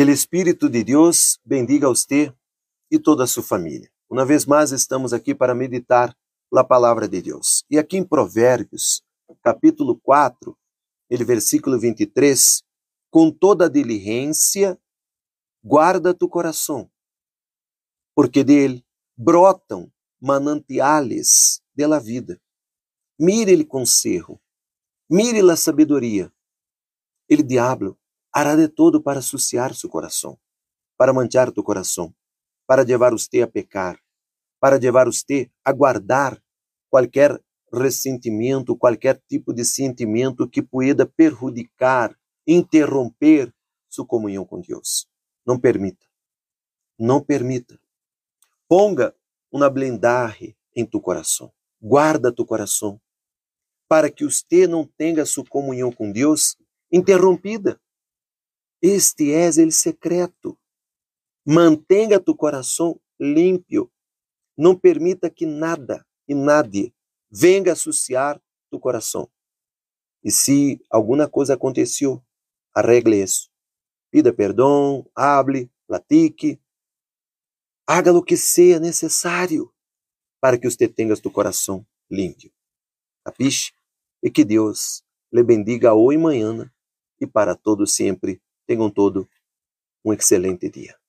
Que o Espírito de Deus bendiga a você e toda a sua família. Uma vez mais estamos aqui para meditar a palavra de Deus. E aqui em Provérbios, capítulo 4, ele versículo 23, com toda diligência guarda tu coração, porque dele brotam manantiales de vida. Mire ele conselho, mire a sabedoria. Ele diabo hará de todo para associar seu coração, para manchar tu coração, para levar você a pecar, para levar você a guardar qualquer ressentimento, qualquer tipo de sentimento que pueda perjudicar, interromper sua comunhão com Deus. Não permita. Não permita. Ponga uma blindaje em tu coração. Guarda tu coração para que você não tenha sua comunhão com Deus interrompida. Este é o secreto. Mantenha tu coração limpo. Não permita que nada e nadie venha associar tu coração. E se alguma coisa aconteceu, arregle isso. Pida perdão, hable, platique. Haga o que seja necessário para que você tenha tu coração limpo. Capiche? E que Deus lhe bendiga hoje e amanhã e para todo sempre. Tenham todo um excelente dia.